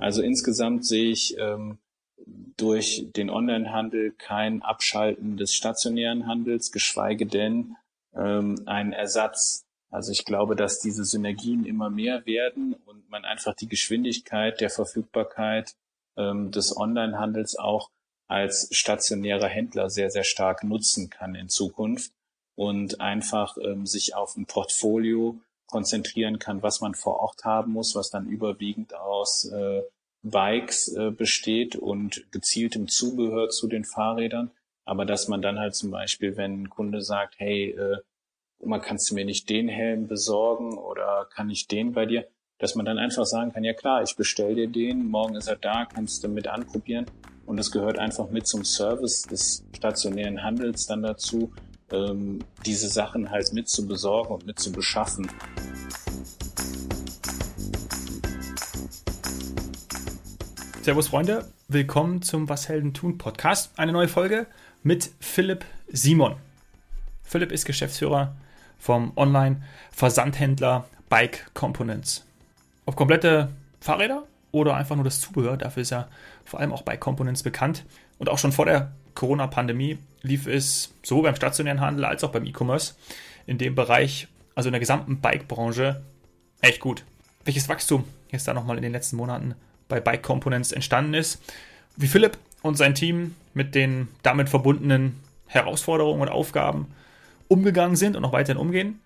Also insgesamt sehe ich ähm, durch den Onlinehandel kein Abschalten des stationären Handels, geschweige denn ähm, ein Ersatz. Also ich glaube, dass diese Synergien immer mehr werden und man einfach die Geschwindigkeit der Verfügbarkeit ähm, des Onlinehandels auch als stationärer Händler sehr, sehr stark nutzen kann in Zukunft und einfach ähm, sich auf ein Portfolio konzentrieren kann, was man vor Ort haben muss, was dann überwiegend aus äh, Bikes äh, besteht und gezieltem Zubehör zu den Fahrrädern. Aber dass man dann halt zum Beispiel, wenn ein Kunde sagt, hey, äh, Oma, kannst du mir nicht den Helm besorgen oder kann ich den bei dir? Dass man dann einfach sagen kann, ja klar, ich bestell dir den, morgen ist er da, kannst du mit anprobieren. Und es gehört einfach mit zum Service des stationären Handels dann dazu, ähm, diese Sachen halt mit zu besorgen und mit zu beschaffen. Servus Freunde, willkommen zum Was Helden tun Podcast. Eine neue Folge mit Philipp Simon. Philipp ist Geschäftsführer vom Online-Versandhändler Bike Components. Ob komplette Fahrräder oder einfach nur das Zubehör, dafür ist er vor allem auch Bike Components bekannt. Und auch schon vor der Corona-Pandemie lief es sowohl beim stationären Handel als auch beim E-Commerce in dem Bereich, also in der gesamten Bike-Branche, echt gut. Welches Wachstum jetzt da nochmal in den letzten Monaten bei Bike Components entstanden ist, wie Philipp und sein Team mit den damit verbundenen Herausforderungen und Aufgaben umgegangen sind und noch weiterhin umgehen.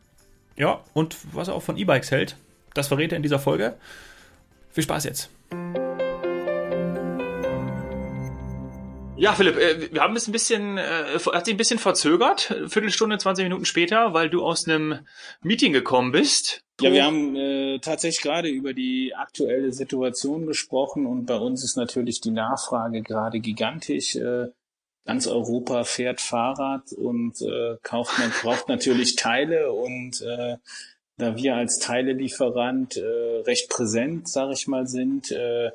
Ja, und was er auch von E-Bikes hält, das verrät er in dieser Folge. Viel Spaß jetzt. Ja, Philipp, äh, wir haben es ein bisschen, äh, hat sich ein bisschen verzögert, Viertelstunde, 20 Minuten später, weil du aus einem Meeting gekommen bist. Ja, wir haben äh, tatsächlich gerade über die aktuelle Situation gesprochen und bei uns ist natürlich die Nachfrage gerade gigantisch. Äh, ganz Europa fährt Fahrrad und äh, kauft man braucht natürlich Teile und äh, da wir als Teilelieferant äh, recht präsent, sage ich mal, sind, äh,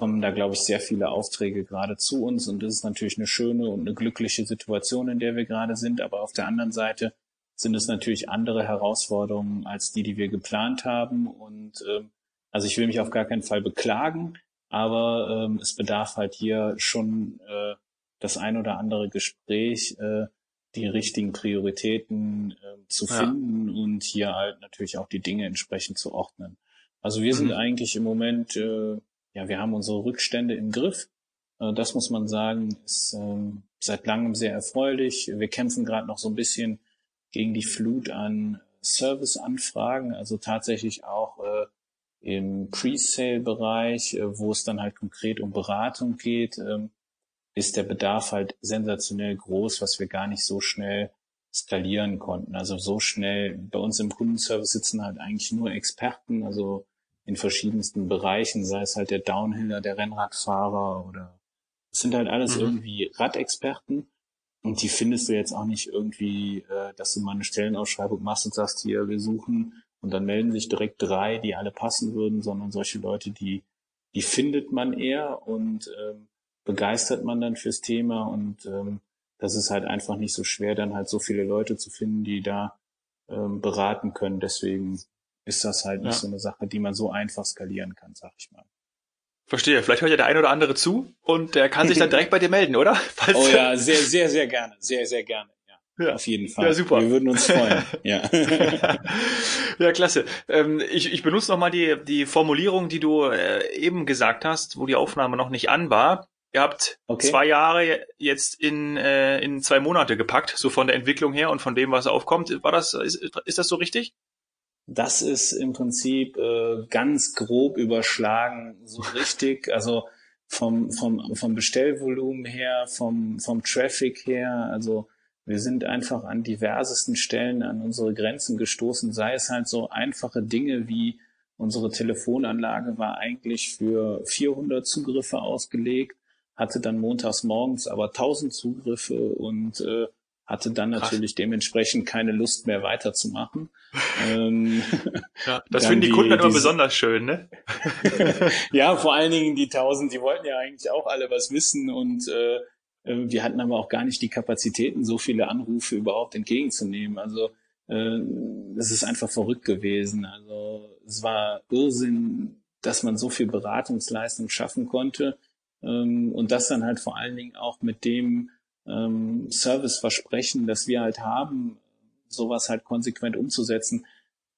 kommen da, glaube ich, sehr viele Aufträge gerade zu uns und das ist natürlich eine schöne und eine glückliche Situation, in der wir gerade sind. Aber auf der anderen Seite sind es natürlich andere Herausforderungen als die, die wir geplant haben. Und ähm, also ich will mich auf gar keinen Fall beklagen, aber ähm, es bedarf halt hier schon äh, das ein oder andere Gespräch, äh, die richtigen Prioritäten äh, zu finden ja. und hier halt natürlich auch die Dinge entsprechend zu ordnen. Also wir mhm. sind eigentlich im Moment äh, ja, wir haben unsere Rückstände im Griff. Äh, das muss man sagen, ist ähm, seit langem sehr erfreulich. Wir kämpfen gerade noch so ein bisschen gegen die Flut an Serviceanfragen, also tatsächlich auch äh, im Pre-Sale-Bereich, äh, wo es dann halt konkret um Beratung geht, ähm, ist der Bedarf halt sensationell groß, was wir gar nicht so schnell skalieren konnten. Also so schnell, bei uns im Kundenservice sitzen halt eigentlich nur Experten, also in verschiedensten Bereichen, sei es halt der Downhiller, der Rennradfahrer oder es sind halt alles mhm. irgendwie Radexperten und die findest du jetzt auch nicht irgendwie, äh, dass du mal eine Stellenausschreibung machst und sagst, hier, wir suchen und dann melden sich direkt drei, die alle passen würden, sondern solche Leute, die, die findet man eher und ähm, begeistert man dann fürs Thema und ähm, das ist halt einfach nicht so schwer, dann halt so viele Leute zu finden, die da ähm, beraten können. Deswegen ist das halt nicht ja. so eine Sache, die man so einfach skalieren kann, sag ich mal. Verstehe. Vielleicht hört ja der ein oder andere zu und der kann sich dann direkt bei dir melden, oder? Falls oh ja, sehr, sehr, sehr gerne. Sehr, sehr gerne. Ja, ja. Auf jeden Fall. Ja, super. Wir würden uns freuen. ja. ja, klasse. Ähm, ich, ich benutze nochmal die, die Formulierung, die du äh, eben gesagt hast, wo die Aufnahme noch nicht an war. Ihr habt okay. zwei Jahre jetzt in, äh, in zwei Monate gepackt, so von der Entwicklung her und von dem, was aufkommt. War das, ist, ist das so richtig? Das ist im Prinzip äh, ganz grob überschlagen, so richtig. Also vom, vom, vom Bestellvolumen her, vom, vom Traffic her. Also wir sind einfach an diversesten Stellen an unsere Grenzen gestoßen, sei es halt so einfache Dinge wie unsere Telefonanlage war eigentlich für 400 Zugriffe ausgelegt, hatte dann montags morgens aber 1000 Zugriffe und äh, hatte dann natürlich Ach. dementsprechend keine Lust mehr weiterzumachen. ähm, ja, das finden die, die Kunden dann immer besonders schön, ne? ja, vor allen Dingen die tausend, die wollten ja eigentlich auch alle was wissen und äh, äh, wir hatten aber auch gar nicht die Kapazitäten, so viele Anrufe überhaupt entgegenzunehmen. Also äh, es ist einfach verrückt gewesen. Also es war Irrsinn, dass man so viel Beratungsleistung schaffen konnte ähm, und das dann halt vor allen Dingen auch mit dem ähm, Serviceversprechen, das wir halt haben, sowas halt konsequent umzusetzen,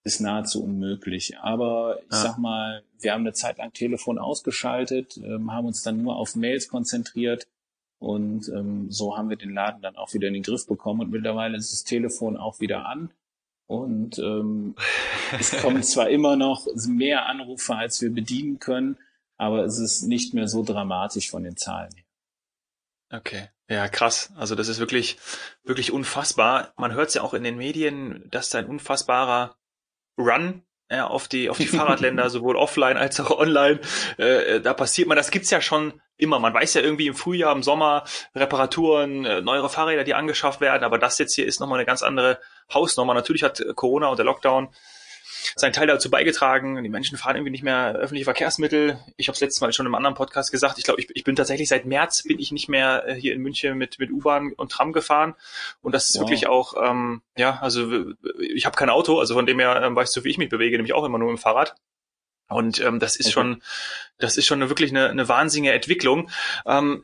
ist nahezu unmöglich. Aber ich ja. sag mal, wir haben eine Zeit lang Telefon ausgeschaltet, ähm, haben uns dann nur auf Mails konzentriert und ähm, so haben wir den Laden dann auch wieder in den Griff bekommen und mittlerweile ist das Telefon auch wieder an. Und ähm, es kommen zwar immer noch mehr Anrufe, als wir bedienen können, aber es ist nicht mehr so dramatisch von den Zahlen her. Okay. Ja, krass. Also das ist wirklich, wirklich unfassbar. Man hört es ja auch in den Medien, dass da ein unfassbarer Run ja, auf die auf die Fahrradländer sowohl offline als auch online. Äh, da passiert man, das gibt's ja schon immer. Man weiß ja irgendwie im Frühjahr, im Sommer Reparaturen, äh, neuere Fahrräder, die angeschafft werden. Aber das jetzt hier ist nochmal eine ganz andere Hausnummer. Natürlich hat Corona und der Lockdown seinen Teil dazu beigetragen. Die Menschen fahren irgendwie nicht mehr öffentliche Verkehrsmittel. Ich habe es letztes Mal schon im anderen Podcast gesagt. Ich glaube, ich, ich, bin tatsächlich seit März bin ich nicht mehr äh, hier in München mit mit U-Bahn und Tram gefahren. Und das ist wow. wirklich auch, ähm, ja, also ich habe kein Auto, also von dem her ähm, weißt du, wie ich mich bewege, nämlich auch immer nur im Fahrrad. Und ähm, das ist okay. schon, das ist schon eine, wirklich eine, eine wahnsinnige Entwicklung. Ähm,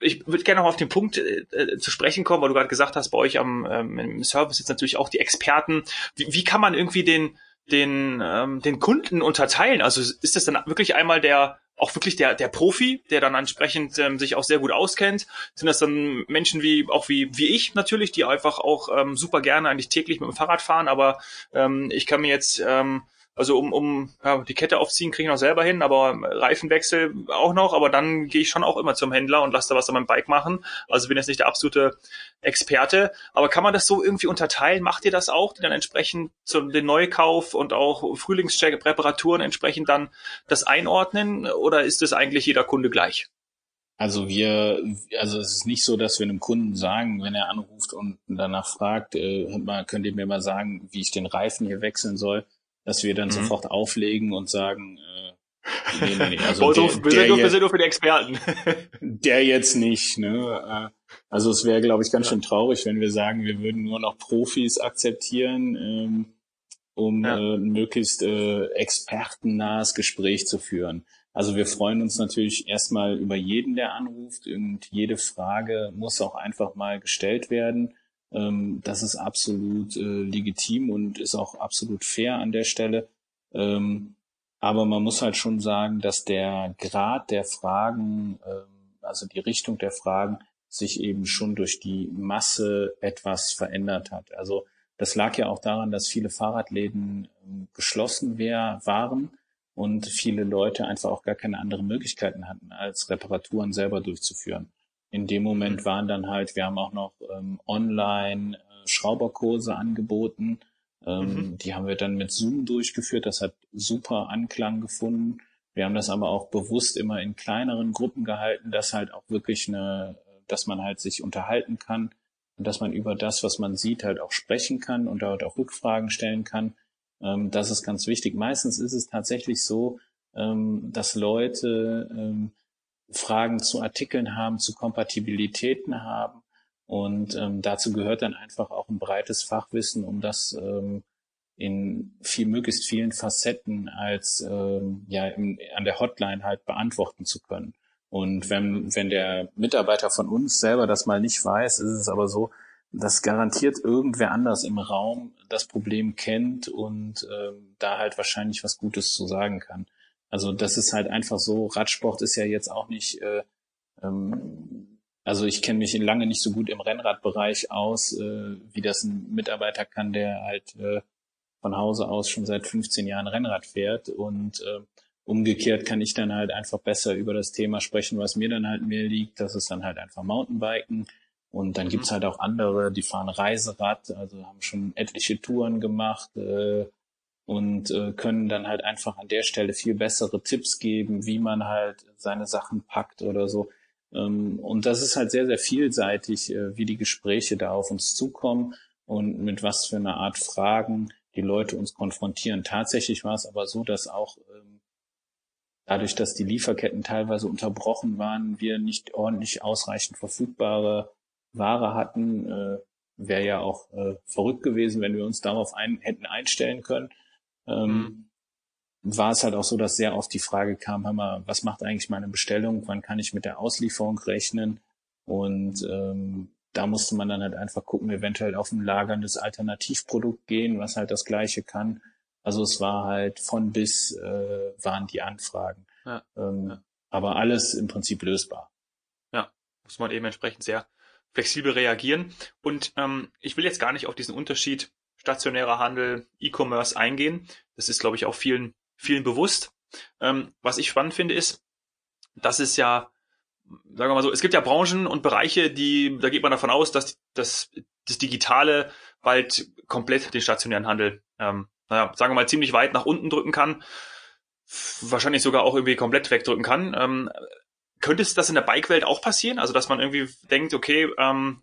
ich würde gerne noch auf den Punkt äh, äh, zu sprechen kommen, weil du gerade gesagt hast, bei euch am ähm, im Service jetzt natürlich auch die Experten. Wie, wie kann man irgendwie den den, ähm, den Kunden unterteilen? Also ist das dann wirklich einmal der auch wirklich der, der Profi, der dann entsprechend ähm, sich auch sehr gut auskennt? Sind das dann Menschen wie auch wie, wie ich natürlich, die einfach auch ähm, super gerne eigentlich täglich mit dem Fahrrad fahren, aber ähm, ich kann mir jetzt ähm, also um, um ja, die Kette aufziehen kriege ich noch selber hin, aber Reifenwechsel auch noch, aber dann gehe ich schon auch immer zum Händler und lasse da was an meinem Bike machen. Also bin jetzt nicht der absolute Experte. Aber kann man das so irgendwie unterteilen? Macht ihr das auch, die dann entsprechend zu den Neukauf und auch Frühlingscheck, Reparaturen entsprechend dann das einordnen? Oder ist es eigentlich jeder Kunde gleich? Also wir, also es ist nicht so, dass wir einem Kunden sagen, wenn er anruft und danach fragt, äh, könnt ihr mir mal sagen, wie ich den Reifen hier wechseln soll, dass wir dann mhm. sofort auflegen und sagen, äh, nee, nee, nee. Also der, wir, sind nur, wir sind nur für die Experten. der jetzt nicht. Ne? Äh, also es wäre, glaube ich, ganz ja. schön traurig, wenn wir sagen, wir würden nur noch Profis akzeptieren, ähm, um ja. äh, ein möglichst äh, expertennahes Gespräch zu führen. Also wir freuen uns natürlich erstmal über jeden, der anruft und jede Frage muss auch einfach mal gestellt werden. Ähm, das ist absolut äh, legitim und ist auch absolut fair an der Stelle. Ähm, aber man muss halt schon sagen, dass der Grad der Fragen, ähm, also die Richtung der Fragen, sich eben schon durch die Masse etwas verändert hat. Also das lag ja auch daran, dass viele Fahrradläden ähm, geschlossen waren und viele Leute einfach auch gar keine anderen Möglichkeiten hatten, als Reparaturen selber durchzuführen in dem Moment mhm. waren dann halt, wir haben auch noch ähm, online äh, Schrauberkurse angeboten. Ähm, mhm. Die haben wir dann mit Zoom durchgeführt. Das hat super Anklang gefunden. Wir haben das aber auch bewusst immer in kleineren Gruppen gehalten, dass halt auch wirklich eine, dass man halt sich unterhalten kann und dass man über das, was man sieht, halt auch sprechen kann und dort auch Rückfragen stellen kann. Ähm, das ist ganz wichtig. Meistens ist es tatsächlich so, ähm, dass Leute ähm, Fragen zu Artikeln haben, zu Kompatibilitäten haben. Und ähm, dazu gehört dann einfach auch ein breites Fachwissen, um das ähm, in viel, möglichst vielen Facetten als ähm, ja im, an der Hotline halt beantworten zu können. Und wenn, wenn der Mitarbeiter von uns selber das mal nicht weiß, ist es aber so, dass garantiert irgendwer anders im Raum das Problem kennt und ähm, da halt wahrscheinlich was Gutes zu sagen kann. Also das ist halt einfach so, Radsport ist ja jetzt auch nicht, äh, ähm, also ich kenne mich lange nicht so gut im Rennradbereich aus, äh, wie das ein Mitarbeiter kann, der halt äh, von Hause aus schon seit 15 Jahren Rennrad fährt und äh, umgekehrt kann ich dann halt einfach besser über das Thema sprechen, was mir dann halt mehr liegt. Das ist dann halt einfach Mountainbiken. Und dann mhm. gibt's halt auch andere, die fahren Reiserad, also haben schon etliche Touren gemacht, äh, und äh, können dann halt einfach an der Stelle viel bessere Tipps geben, wie man halt seine Sachen packt oder so. Ähm, und das ist halt sehr, sehr vielseitig, äh, wie die Gespräche da auf uns zukommen und mit was für einer Art Fragen die Leute uns konfrontieren. Tatsächlich war es aber so, dass auch ähm, dadurch, dass die Lieferketten teilweise unterbrochen waren, wir nicht ordentlich ausreichend verfügbare Ware hatten. Äh, Wäre ja auch äh, verrückt gewesen, wenn wir uns darauf ein, hätten einstellen können. Ähm, mhm. war es halt auch so, dass sehr oft die Frage kam, hör mal, was macht eigentlich meine Bestellung? Wann kann ich mit der Auslieferung rechnen? Und ähm, da musste man dann halt einfach gucken, eventuell auf ein lagerndes Alternativprodukt gehen, was halt das gleiche kann. Also es war halt von bis äh, waren die Anfragen. Ja, ähm, ja. Aber alles im Prinzip lösbar. Ja, muss man eben entsprechend sehr flexibel reagieren. Und ähm, ich will jetzt gar nicht auf diesen Unterschied stationärer Handel, E-Commerce eingehen. Das ist, glaube ich, auch vielen, vielen bewusst. Ähm, was ich spannend finde, ist, dass es ja, sagen wir mal so, es gibt ja Branchen und Bereiche, die, da geht man davon aus, dass, dass das Digitale bald komplett den stationären Handel, ähm, naja, sagen wir mal, ziemlich weit nach unten drücken kann. Wahrscheinlich sogar auch irgendwie komplett wegdrücken kann. Ähm, könnte es das in der Bike-Welt auch passieren? Also, dass man irgendwie denkt, okay, ähm,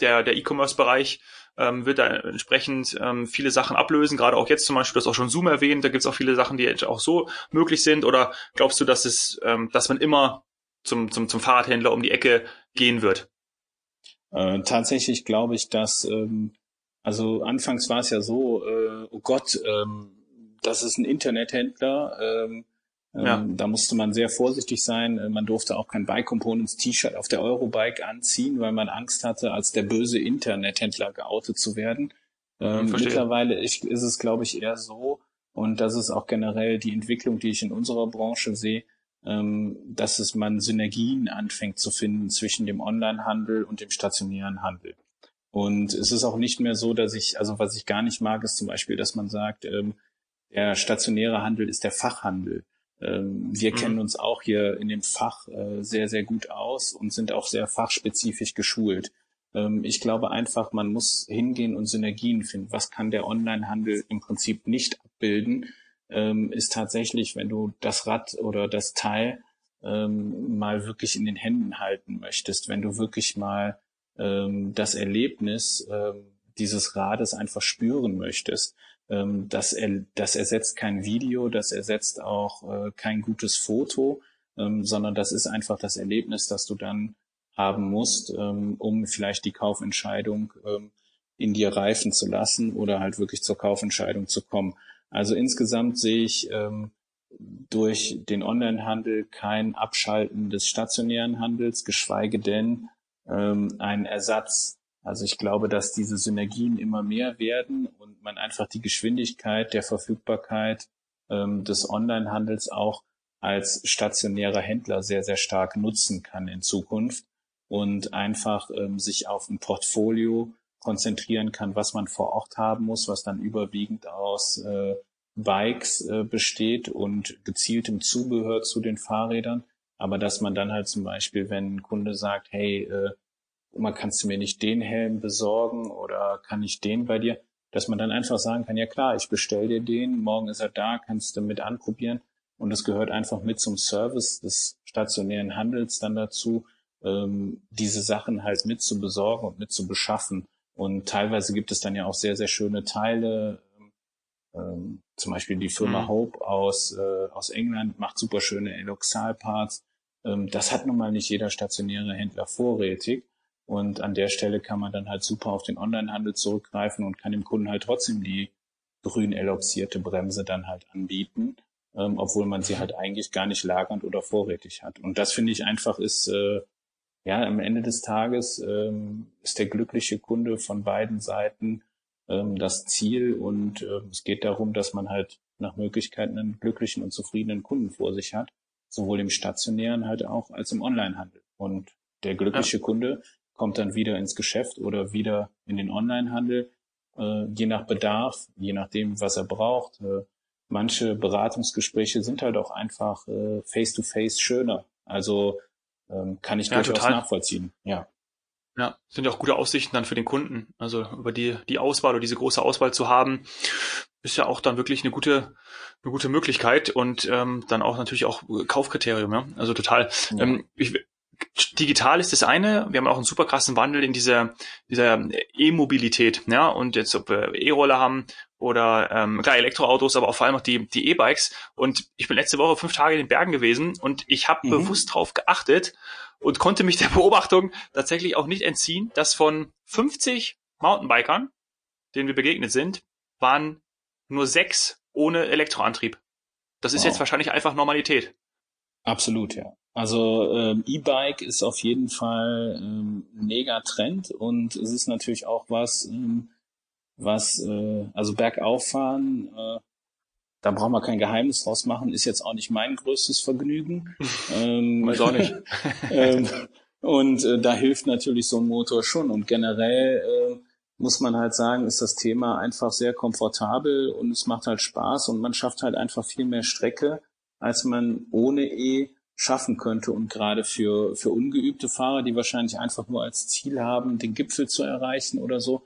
der, der E-Commerce-Bereich ähm, wird da entsprechend ähm, viele Sachen ablösen, gerade auch jetzt zum Beispiel, du hast auch schon Zoom erwähnt, da gibt es auch viele Sachen, die auch so möglich sind. Oder glaubst du, dass es, ähm, dass man immer zum, zum, zum Fahrradhändler um die Ecke gehen wird? Äh, tatsächlich glaube ich, dass, ähm, also anfangs war es ja so, äh, oh Gott, ähm, das ist ein Internethändler, ähm, ja. Ähm, da musste man sehr vorsichtig sein. Äh, man durfte auch kein Bike Components T-Shirt auf der Eurobike anziehen, weil man Angst hatte, als der böse Internethändler geoutet zu werden. Ähm, mittlerweile ist, ist es, glaube ich, eher so, und das ist auch generell die Entwicklung, die ich in unserer Branche sehe, ähm, dass es man Synergien anfängt zu finden zwischen dem Onlinehandel und dem stationären Handel. Und es ist auch nicht mehr so, dass ich, also was ich gar nicht mag, ist zum Beispiel, dass man sagt, ähm, der stationäre Handel ist der Fachhandel. Ähm, wir mhm. kennen uns auch hier in dem Fach äh, sehr, sehr gut aus und sind auch sehr fachspezifisch geschult. Ähm, ich glaube einfach, man muss hingehen und Synergien finden. Was kann der Onlinehandel im Prinzip nicht abbilden, ähm, ist tatsächlich, wenn du das Rad oder das Teil mal wirklich in den Händen halten möchtest, wenn du wirklich mal das Erlebnis dieses Rades einfach spüren möchtest ähm, das, er, das ersetzt kein Video, das ersetzt auch äh, kein gutes Foto, ähm, sondern das ist einfach das Erlebnis, das du dann haben musst, ähm, um vielleicht die Kaufentscheidung ähm, in dir reifen zu lassen oder halt wirklich zur Kaufentscheidung zu kommen. Also insgesamt sehe ich ähm, durch den Onlinehandel kein Abschalten des stationären Handels, geschweige denn ähm, ein Ersatz also ich glaube, dass diese Synergien immer mehr werden und man einfach die Geschwindigkeit der Verfügbarkeit ähm, des Onlinehandels auch als stationärer Händler sehr, sehr stark nutzen kann in Zukunft und einfach ähm, sich auf ein Portfolio konzentrieren kann, was man vor Ort haben muss, was dann überwiegend aus äh, Bikes äh, besteht und gezieltem Zubehör zu den Fahrrädern. Aber dass man dann halt zum Beispiel, wenn ein Kunde sagt, hey, äh, mal, kannst du mir nicht den Helm besorgen oder kann ich den bei dir? Dass man dann einfach sagen kann, ja klar, ich bestell dir den, morgen ist er da, kannst du mit anprobieren. Und es gehört einfach mit zum Service des stationären Handels dann dazu, ähm, diese Sachen halt mit zu besorgen und mit zu beschaffen. Und teilweise gibt es dann ja auch sehr, sehr schöne Teile. Ähm, zum Beispiel die Firma mhm. Hope aus, äh, aus England macht super schöne Eloxal-Parts. Ähm, das hat nun mal nicht jeder stationäre Händler vorrätig. Und an der Stelle kann man dann halt super auf den Onlinehandel zurückgreifen und kann dem Kunden halt trotzdem die grün eloxierte Bremse dann halt anbieten, ähm, obwohl man sie halt eigentlich gar nicht lagernd oder vorrätig hat. Und das finde ich einfach ist, äh, ja, am Ende des Tages ähm, ist der glückliche Kunde von beiden Seiten ähm, das Ziel und äh, es geht darum, dass man halt nach Möglichkeiten einen glücklichen und zufriedenen Kunden vor sich hat, sowohl im stationären halt auch als im Onlinehandel. Und der glückliche ja. Kunde kommt dann wieder ins Geschäft oder wieder in den Onlinehandel, äh, je nach Bedarf, je nachdem, was er braucht. Äh, manche Beratungsgespräche sind halt auch einfach äh, face-to-face -face schöner. Also ähm, kann ich ja, durchaus total. nachvollziehen. Ja. Ja, sind ja auch gute Aussichten dann für den Kunden. Also über die, die Auswahl oder diese große Auswahl zu haben, ist ja auch dann wirklich eine gute, eine gute Möglichkeit und ähm, dann auch natürlich auch Kaufkriterium. Ja? Also total. Ja. Ähm, ich, digital ist das eine. Wir haben auch einen super krassen Wandel in dieser, dieser E-Mobilität. Ja, und jetzt ob wir E-Roller haben oder ähm, klar Elektroautos, aber auch vor allem auch die die E-Bikes. Und ich bin letzte Woche fünf Tage in den Bergen gewesen und ich habe mhm. bewusst drauf geachtet und konnte mich der Beobachtung tatsächlich auch nicht entziehen, dass von 50 Mountainbikern, denen wir begegnet sind, waren nur sechs ohne Elektroantrieb. Das ist wow. jetzt wahrscheinlich einfach Normalität. Absolut, ja. Also ähm, E-Bike ist auf jeden Fall ähm, ein Megatrend und es ist natürlich auch was, ähm, was, äh, also Bergauffahren, äh, da brauchen wir kein Geheimnis draus machen, ist jetzt auch nicht mein größtes Vergnügen. ähm, Weiß auch nicht. ähm, und äh, da hilft natürlich so ein Motor schon. Und generell äh, muss man halt sagen, ist das Thema einfach sehr komfortabel und es macht halt Spaß und man schafft halt einfach viel mehr Strecke, als man ohne E schaffen könnte. Und gerade für, für ungeübte Fahrer, die wahrscheinlich einfach nur als Ziel haben, den Gipfel zu erreichen oder so,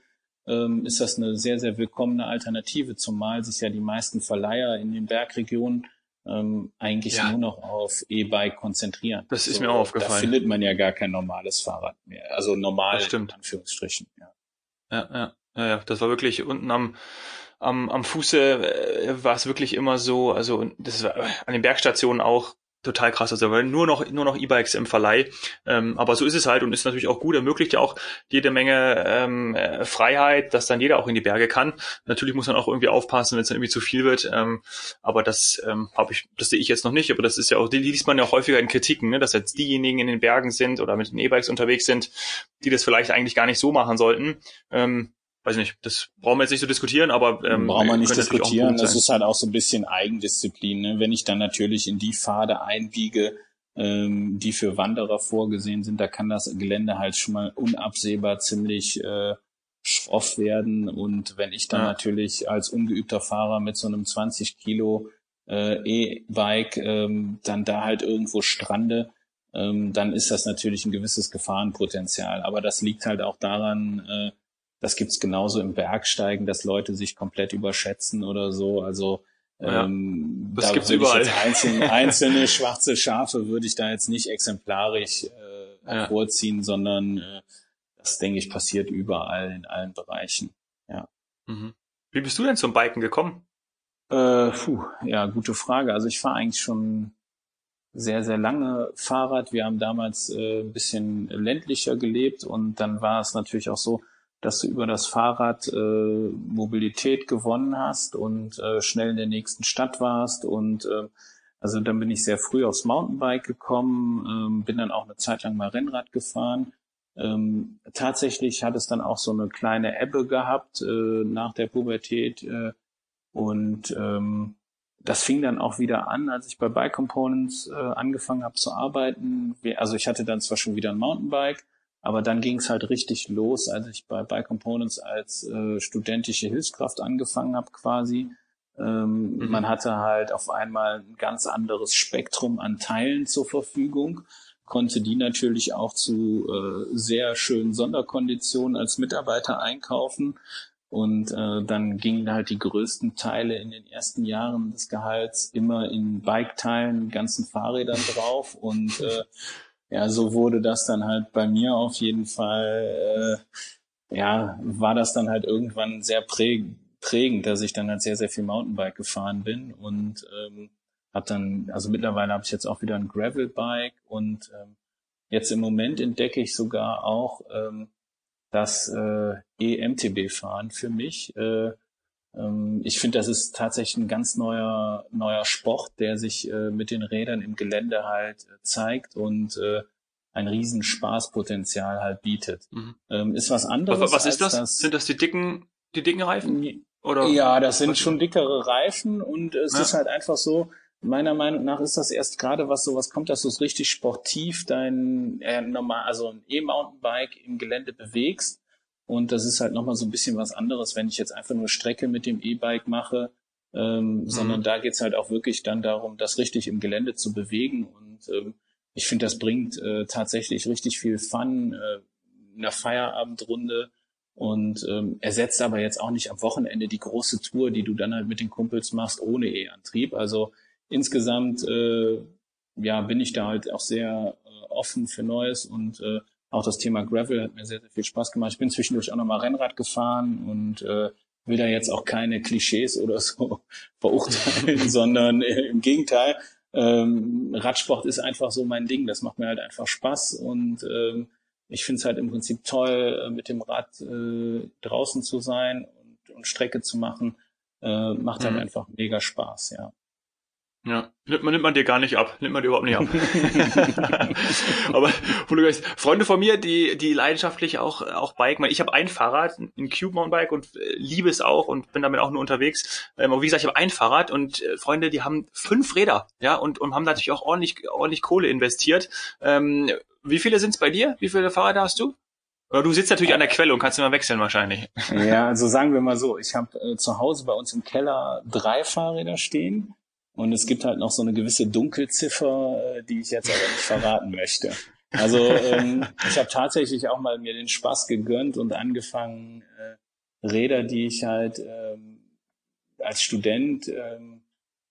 ähm, ist das eine sehr, sehr willkommene Alternative, zumal sich ja die meisten Verleiher in den Bergregionen ähm, eigentlich ja. nur noch auf E-Bike konzentrieren. Das ist so, mir auch aufgefallen. Da findet man ja gar kein normales Fahrrad mehr. Also normal in Anführungsstrichen. Ja. Ja, ja, ja, ja. Das war wirklich unten am am, am Fuße äh, war es wirklich immer so, also das war an den Bergstationen auch total krass. Also nur noch nur noch E-Bikes im Verleih. Ähm, aber so ist es halt und ist natürlich auch gut. Ermöglicht ja auch jede Menge ähm, äh, Freiheit, dass dann jeder auch in die Berge kann. Natürlich muss man auch irgendwie aufpassen, wenn es dann irgendwie zu viel wird. Ähm, aber das ähm, habe ich, das sehe ich jetzt noch nicht. Aber das ist ja auch, die liest man ja auch häufiger in Kritiken, ne? dass jetzt diejenigen in den Bergen sind oder mit den E-Bikes unterwegs sind, die das vielleicht eigentlich gar nicht so machen sollten. Ähm, weiß nicht, das brauchen wir jetzt nicht so diskutieren, aber ähm, brauchen wir nicht diskutieren. Das ist halt auch so ein bisschen Eigendisziplin. Ne? Wenn ich dann natürlich in die Pfade einbiege, ähm, die für Wanderer vorgesehen sind, da kann das Gelände halt schon mal unabsehbar ziemlich äh, schroff werden. Und wenn ich dann ja. natürlich als ungeübter Fahrer mit so einem 20 Kilo äh, E-Bike ähm, dann da halt irgendwo strande, ähm, dann ist das natürlich ein gewisses Gefahrenpotenzial. Aber das liegt halt auch daran, äh, das gibt's genauso im Bergsteigen, dass Leute sich komplett überschätzen oder so. Also ja, ähm, das da gibt's überall. einzelne, einzelne schwarze Schafe würde ich da jetzt nicht exemplarisch äh, ja. sondern äh, das denke ich passiert überall in allen Bereichen. Ja. Mhm. Wie bist du denn zum Biken gekommen? Äh, puh, ja, gute Frage. Also ich fahre eigentlich schon sehr, sehr lange Fahrrad. Wir haben damals äh, ein bisschen ländlicher gelebt und dann war es natürlich auch so, dass du über das Fahrrad äh, Mobilität gewonnen hast und äh, schnell in der nächsten Stadt warst. Und äh, also dann bin ich sehr früh aufs Mountainbike gekommen, ähm, bin dann auch eine Zeit lang mal Rennrad gefahren. Ähm, tatsächlich hat es dann auch so eine kleine Ebbe gehabt äh, nach der Pubertät. Äh, und ähm, das fing dann auch wieder an, als ich bei Bike Components äh, angefangen habe zu arbeiten. Also ich hatte dann zwar schon wieder ein Mountainbike, aber dann ging es halt richtig los, als ich bei Bike Components als äh, studentische Hilfskraft angefangen habe quasi. Ähm, mhm. Man hatte halt auf einmal ein ganz anderes Spektrum an Teilen zur Verfügung, konnte die natürlich auch zu äh, sehr schönen Sonderkonditionen als Mitarbeiter einkaufen. Und äh, dann gingen halt die größten Teile in den ersten Jahren des Gehalts immer in Bike-Teilen, ganzen Fahrrädern drauf. Und äh, ja, so wurde das dann halt bei mir auf jeden Fall, äh, ja, war das dann halt irgendwann sehr prägend, dass ich dann halt sehr, sehr viel Mountainbike gefahren bin und ähm, habe dann, also mittlerweile habe ich jetzt auch wieder ein Gravelbike und ähm, jetzt im Moment entdecke ich sogar auch ähm, das äh, EMTB-Fahren für mich. Äh, ich finde, das ist tatsächlich ein ganz neuer, neuer Sport, der sich äh, mit den Rädern im Gelände halt äh, zeigt und äh, ein riesen Spaßpotenzial halt bietet. Mhm. Ähm, ist was anderes. Was, was ist das? das? Sind das die dicken, die dicken Reifen? Oder? Ja, das sind schon dickere Reifen und es ja. ist halt einfach so, meiner Meinung nach ist das erst gerade was sowas kommt, dass du es richtig sportiv dein äh, normal, also ein E-Mountainbike im Gelände bewegst und das ist halt nochmal so ein bisschen was anderes, wenn ich jetzt einfach nur Strecke mit dem E-Bike mache, ähm, mhm. sondern da geht's halt auch wirklich dann darum, das richtig im Gelände zu bewegen. Und ähm, ich finde, das bringt äh, tatsächlich richtig viel Fun äh, in der Feierabendrunde und ähm, ersetzt aber jetzt auch nicht am Wochenende die große Tour, die du dann halt mit den Kumpels machst ohne E-Antrieb. Also insgesamt äh, ja bin ich da halt auch sehr äh, offen für Neues und äh, auch das Thema Gravel hat mir sehr, sehr viel Spaß gemacht. Ich bin zwischendurch auch nochmal Rennrad gefahren und äh, will da jetzt auch keine Klischees oder so verurteilen, sondern äh, im Gegenteil. Ähm, Radsport ist einfach so mein Ding. Das macht mir halt einfach Spaß und ähm, ich finde es halt im Prinzip toll, äh, mit dem Rad äh, draußen zu sein und, und Strecke zu machen. Äh, macht halt mhm. einfach mega Spaß, ja. Ja, nimmt man, nimmt man dir gar nicht ab, nimmt man dir überhaupt nicht ab. Aber wo du weißt, Freunde von mir, die, die leidenschaftlich auch, auch Bike, ich habe ein Fahrrad, ein Cube Mountainbike und äh, liebe es auch und bin damit auch nur unterwegs. Ähm, aber wie gesagt, ich habe ein Fahrrad und äh, Freunde, die haben fünf Räder, ja, und, und haben natürlich auch ordentlich, ordentlich Kohle investiert. Ähm, wie viele sind es bei dir? Wie viele Fahrräder hast du? Oder du sitzt natürlich an der Quelle und kannst immer wechseln wahrscheinlich. Ja, also sagen wir mal so, ich habe äh, zu Hause bei uns im Keller drei Fahrräder stehen und es gibt halt noch so eine gewisse Dunkelziffer, äh, die ich jetzt aber nicht verraten möchte. Also ähm, ich habe tatsächlich auch mal mir den Spaß gegönnt und angefangen, äh, Räder, die ich halt ähm, als Student, ähm,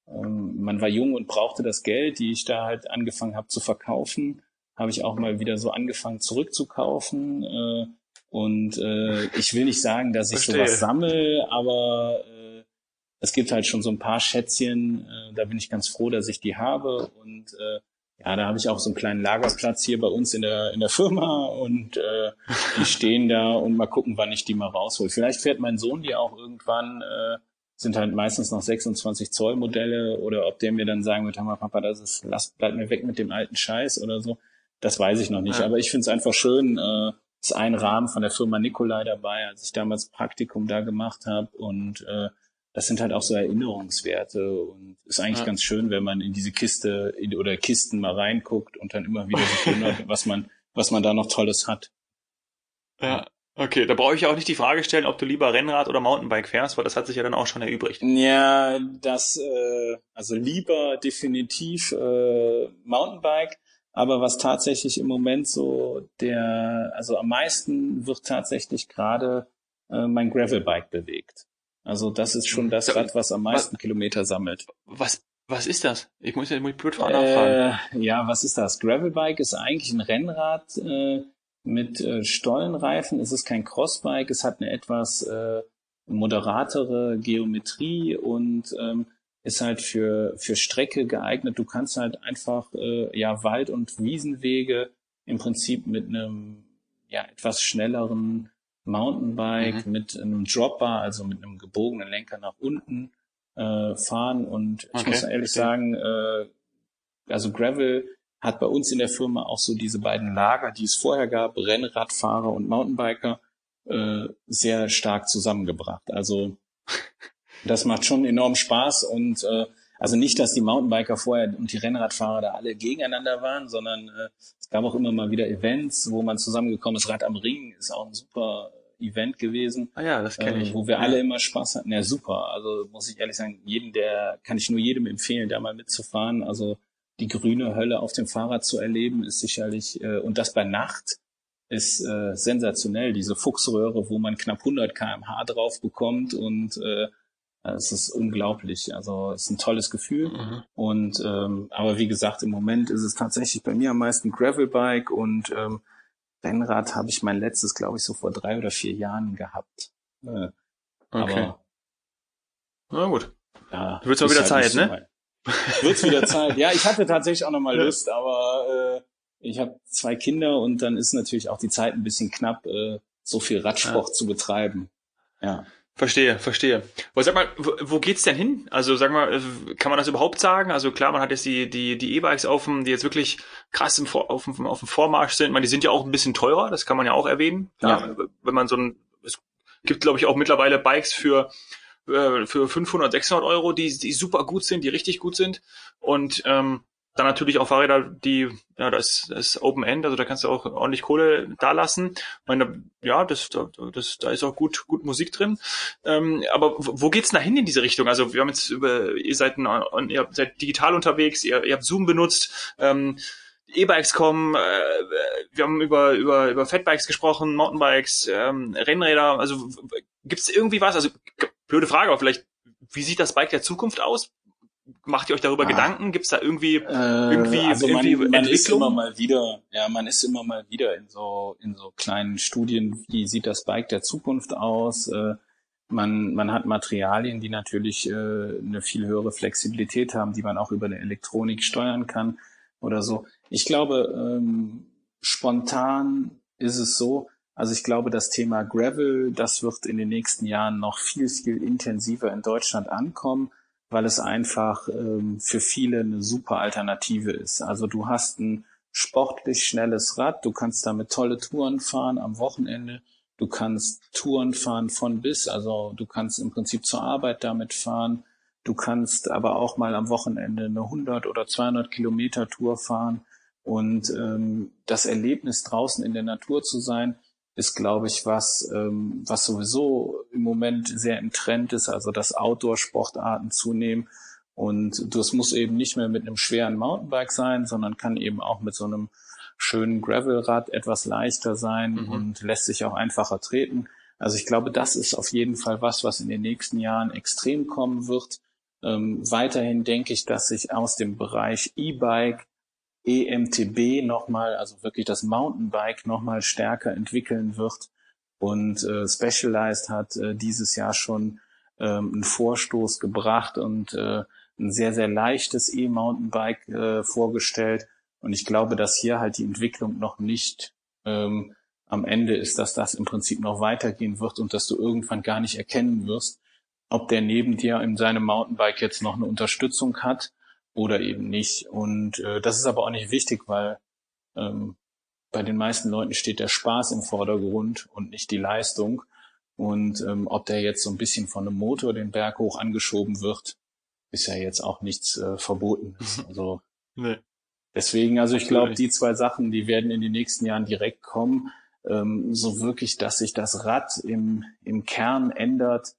ähm, man war jung und brauchte das Geld, die ich da halt angefangen habe zu verkaufen, habe ich auch mal wieder so angefangen zurückzukaufen. Äh, und äh, ich will nicht sagen, dass ich Verstehe. sowas sammle, aber äh, es gibt halt schon so ein paar Schätzchen, äh, da bin ich ganz froh, dass ich die habe. Und äh, ja, da habe ich auch so einen kleinen Lagerplatz hier bei uns in der, in der Firma und äh, die stehen da und mal gucken, wann ich die mal raushol. Vielleicht fährt mein Sohn die auch irgendwann, äh, sind halt meistens noch 26 Zoll Modelle oder ob der mir dann sagen wird, mal Papa, das ist, lass, bleib mir weg mit dem alten Scheiß oder so. Das weiß ich noch nicht. Ja. Aber ich finde es einfach schön, äh, ist ein Rahmen von der Firma Nikolai dabei, als ich damals Praktikum da gemacht habe und äh, das sind halt auch so Erinnerungswerte und ist eigentlich ja. ganz schön, wenn man in diese Kiste in, oder Kisten mal reinguckt und dann immer wieder sich wundert, was man, was man da noch Tolles hat. Ja, okay, da brauche ich auch nicht die Frage stellen, ob du lieber Rennrad oder Mountainbike fährst, weil das hat sich ja dann auch schon erübrigt. Ja, das, äh, also lieber definitiv äh, Mountainbike, aber was tatsächlich im Moment so der, also am meisten wird tatsächlich gerade äh, mein Gravelbike bewegt. Also das ist schon das Rad, was am meisten was, Kilometer sammelt. Was, was ist das? Ich muss ja blöd äh, nachfragen. ja, was ist das? Gravelbike ist eigentlich ein Rennrad äh, mit äh, Stollenreifen. Es ist kein Crossbike. Es hat eine etwas äh, moderatere Geometrie und ähm, ist halt für, für Strecke geeignet. Du kannst halt einfach äh, ja Wald- und Wiesenwege im Prinzip mit einem ja etwas schnelleren Mountainbike mhm. mit einem Dropper, also mit einem gebogenen Lenker nach unten äh, fahren. Und ich okay. muss ehrlich okay. sagen, äh, also Gravel hat bei uns in der Firma auch so diese beiden Lager, die es vorher gab, Rennradfahrer und Mountainbiker, äh, sehr stark zusammengebracht. Also das macht schon enorm Spaß und äh, also nicht, dass die Mountainbiker vorher und die Rennradfahrer da alle gegeneinander waren, sondern äh, es gab auch immer mal wieder Events, wo man zusammengekommen ist. Rad am Ring ist auch ein super Event gewesen. Ah ja, das kenne ich. Äh, wo wir ja. alle immer Spaß hatten. Ja, super. Also muss ich ehrlich sagen, jeden, der kann ich nur jedem empfehlen, da mal mitzufahren. Also die grüne Hölle auf dem Fahrrad zu erleben, ist sicherlich, äh, und das bei Nacht, ist äh, sensationell. Diese Fuchsröhre, wo man knapp 100 kmh drauf bekommt und äh, es ist unglaublich. Also es ist ein tolles Gefühl. Mhm. Und ähm, aber wie gesagt, im Moment ist es tatsächlich bei mir am meisten Gravelbike und ähm, Rennrad habe ich mein letztes, glaube ich, so vor drei oder vier Jahren gehabt. Äh, okay. Aber, Na gut. Ja, Wird's mal wieder halt Zeit, ne? Mal. Wird's wieder Zeit. Ja, ich hatte tatsächlich auch noch mal Lust, aber äh, ich habe zwei Kinder und dann ist natürlich auch die Zeit ein bisschen knapp, äh, so viel Radsport ja. zu betreiben. Ja. Verstehe, verstehe. Aber sag mal, wo, geht's denn hin? Also sag mal, äh, kann man das überhaupt sagen? Also klar, man hat jetzt die die die E-Bikes auf dem, die jetzt wirklich krass im Vor, auf, dem, auf dem Vormarsch sind. Ich meine, die sind ja auch ein bisschen teurer, das kann man ja auch erwähnen. Ja. ja wenn man so ein, es gibt glaube ich auch mittlerweile Bikes für äh, für 500, 600 Euro, die die super gut sind, die richtig gut sind. Und ähm, dann natürlich auch Fahrräder, die, ja, das, das ist Open End, also da kannst du auch ordentlich Kohle da lassen. Meine, ja, das, das, da ist auch gut, gut Musik drin. Ähm, aber wo geht's denn da hin in diese Richtung? Also wir haben jetzt über, ihr seid, ein, ihr seid digital unterwegs, ihr, ihr habt Zoom benutzt, ähm, E-Bikes kommen, äh, wir haben über, über, über Fatbikes gesprochen, Mountainbikes, ähm, Rennräder, also gibt's irgendwie was? Also blöde Frage, aber vielleicht, wie sieht das Bike der Zukunft aus? Macht ihr euch darüber ah. Gedanken? Gibt es da irgendwie, äh, irgendwie, also irgendwie man, man ist immer mal wieder, ja, man ist immer mal wieder in so, in so kleinen Studien, wie sieht das Bike der Zukunft aus? Äh, man, man hat Materialien, die natürlich äh, eine viel höhere Flexibilität haben, die man auch über eine Elektronik steuern kann oder so. Ich glaube, ähm, spontan ist es so, also ich glaube, das Thema Gravel, das wird in den nächsten Jahren noch viel, viel intensiver in Deutschland ankommen weil es einfach ähm, für viele eine super Alternative ist. Also du hast ein sportlich schnelles Rad, du kannst damit tolle Touren fahren am Wochenende, du kannst Touren fahren von bis, also du kannst im Prinzip zur Arbeit damit fahren, du kannst aber auch mal am Wochenende eine 100 oder 200 Kilometer Tour fahren und ähm, das Erlebnis draußen in der Natur zu sein, ist, glaube ich, was, ähm, was sowieso im Moment sehr im Trend ist, also dass Outdoor-Sportarten zunehmen. Und das muss eben nicht mehr mit einem schweren Mountainbike sein, sondern kann eben auch mit so einem schönen Gravelrad etwas leichter sein mhm. und lässt sich auch einfacher treten. Also ich glaube, das ist auf jeden Fall was, was in den nächsten Jahren extrem kommen wird. Ähm, weiterhin denke ich, dass sich aus dem Bereich E-Bike EMTB nochmal, also wirklich das Mountainbike nochmal stärker entwickeln wird. Und äh, Specialized hat äh, dieses Jahr schon ähm, einen Vorstoß gebracht und äh, ein sehr, sehr leichtes E-Mountainbike äh, vorgestellt. Und ich glaube, dass hier halt die Entwicklung noch nicht ähm, am Ende ist, dass das im Prinzip noch weitergehen wird und dass du irgendwann gar nicht erkennen wirst, ob der neben dir in seinem Mountainbike jetzt noch eine Unterstützung hat oder eben nicht. Und äh, das ist aber auch nicht wichtig, weil ähm, bei den meisten Leuten steht der Spaß im Vordergrund und nicht die Leistung. Und ähm, ob der jetzt so ein bisschen von einem Motor den Berg hoch angeschoben wird, ist ja jetzt auch nichts äh, verboten. Also nee. deswegen, also ich glaube, die zwei Sachen, die werden in den nächsten Jahren direkt kommen. Ähm, so wirklich, dass sich das Rad im, im Kern ändert,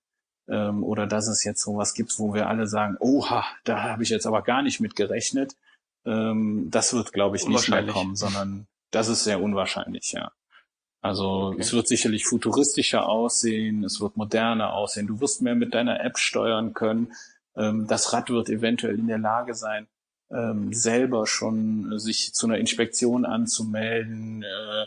ähm, oder dass es jetzt sowas gibt, wo wir alle sagen, oha, da habe ich jetzt aber gar nicht mit gerechnet. Ähm, das wird, glaube ich, nicht mehr kommen, sondern das ist sehr unwahrscheinlich, ja. Also okay. es wird sicherlich futuristischer aussehen, es wird moderner aussehen, du wirst mehr mit deiner App steuern können. Ähm, das Rad wird eventuell in der Lage sein, ähm, selber schon sich zu einer Inspektion anzumelden äh,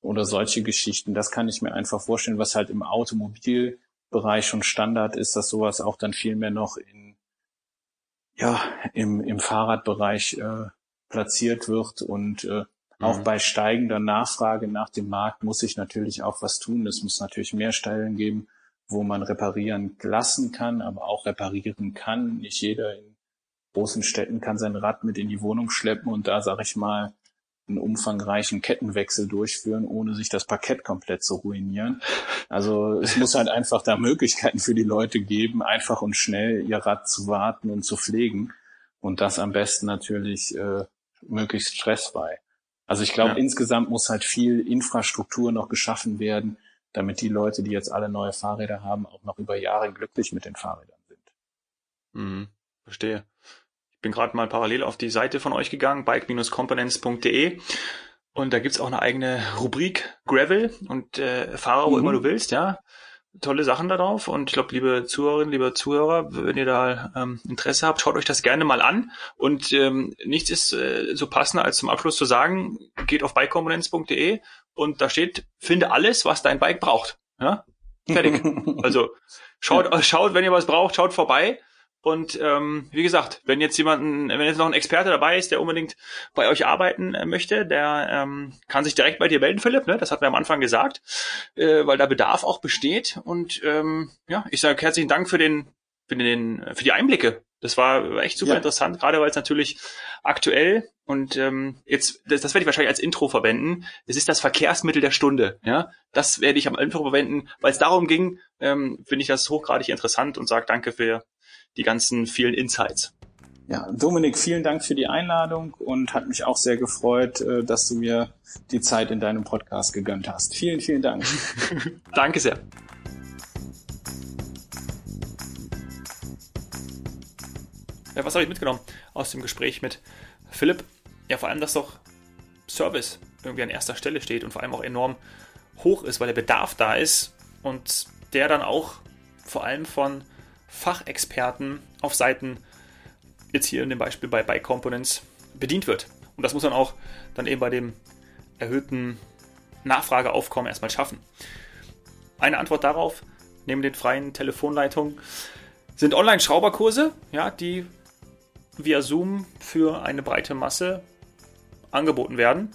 oder solche Geschichten. Das kann ich mir einfach vorstellen, was halt im Automobil Bereich schon Standard ist, dass sowas auch dann viel mehr noch in, ja, im, im Fahrradbereich äh, platziert wird und äh, mhm. auch bei steigender Nachfrage nach dem Markt muss sich natürlich auch was tun. Es muss natürlich mehr Stellen geben, wo man reparieren lassen kann, aber auch reparieren kann. Nicht jeder in großen Städten kann sein Rad mit in die Wohnung schleppen und da, sag ich mal, einen umfangreichen Kettenwechsel durchführen, ohne sich das Parkett komplett zu ruinieren. Also es muss halt einfach da Möglichkeiten für die Leute geben, einfach und schnell ihr Rad zu warten und zu pflegen. Und das am besten natürlich äh, möglichst stressfrei. Also ich glaube, ja. insgesamt muss halt viel Infrastruktur noch geschaffen werden, damit die Leute, die jetzt alle neue Fahrräder haben, auch noch über Jahre glücklich mit den Fahrrädern sind. Mhm, verstehe bin gerade mal parallel auf die Seite von euch gegangen, bike-components.de. Und da gibt's auch eine eigene Rubrik Gravel und äh, Fahrer, wo mhm. immer du willst, ja. Tolle Sachen da drauf. Und ich glaube, liebe Zuhörerinnen, liebe Zuhörer, wenn ihr da ähm, Interesse habt, schaut euch das gerne mal an. Und ähm, nichts ist äh, so passender, als zum Abschluss zu sagen, geht auf bikecomponents.de und da steht, finde alles, was dein Bike braucht. Ja? Fertig. also schaut, schaut, wenn ihr was braucht, schaut vorbei. Und ähm, wie gesagt, wenn jetzt jemanden, wenn jetzt noch ein Experte dabei ist, der unbedingt bei euch arbeiten äh, möchte, der ähm, kann sich direkt bei dir melden, Philipp. Ne? Das hatten wir am Anfang gesagt, äh, weil da Bedarf auch besteht. Und ähm, ja, ich sage herzlichen Dank für den, für den, für die Einblicke. Das war echt super ja. interessant, gerade weil es natürlich aktuell und ähm, jetzt, das, das werde ich wahrscheinlich als Intro verwenden. Es ist das Verkehrsmittel der Stunde. Ja, das werde ich am Intro verwenden, weil es darum ging. Ähm, Finde ich das hochgradig interessant und sage Danke für die ganzen vielen Insights. Ja, Dominik, vielen Dank für die Einladung und hat mich auch sehr gefreut, äh, dass du mir die Zeit in deinem Podcast gegönnt hast. Vielen, vielen Dank. Danke sehr. Ja, was habe ich mitgenommen aus dem Gespräch mit Philipp? Ja, vor allem, dass doch Service irgendwie an erster Stelle steht und vor allem auch enorm hoch ist, weil der Bedarf da ist und der dann auch vor allem von Fachexperten auf Seiten, jetzt hier in dem Beispiel bei Bike Components, bedient wird. Und das muss man auch dann eben bei dem erhöhten Nachfrageaufkommen erstmal schaffen. Eine Antwort darauf, neben den freien Telefonleitungen, sind Online-Schrauberkurse, ja, die via Zoom für eine breite Masse angeboten werden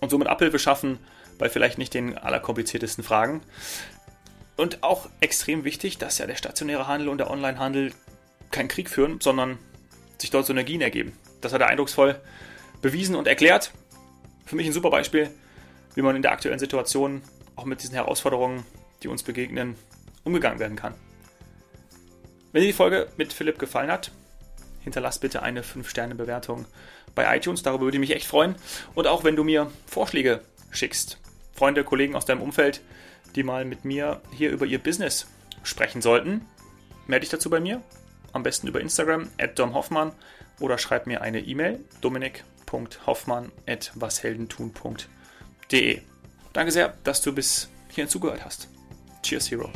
und somit Abhilfe schaffen bei vielleicht nicht den allerkompliziertesten Fragen. Und auch extrem wichtig, dass ja der stationäre Handel und der Onlinehandel keinen Krieg führen, sondern sich dort Synergien ergeben. Das hat er eindrucksvoll bewiesen und erklärt. Für mich ein super Beispiel, wie man in der aktuellen Situation auch mit diesen Herausforderungen, die uns begegnen, umgegangen werden kann. Wenn dir die Folge mit Philipp gefallen hat, hinterlass bitte eine 5-Sterne-Bewertung bei iTunes. Darüber würde ich mich echt freuen. Und auch wenn du mir Vorschläge schickst, Freunde, Kollegen aus deinem Umfeld, die mal mit mir hier über ihr Business sprechen sollten, melde dich dazu bei mir. Am besten über Instagram, at domhoffmann oder schreib mir eine E-Mail, dominik.hoffmann at washeldentun.de. Danke sehr, dass du bis hierhin zugehört hast. Cheers, Hero.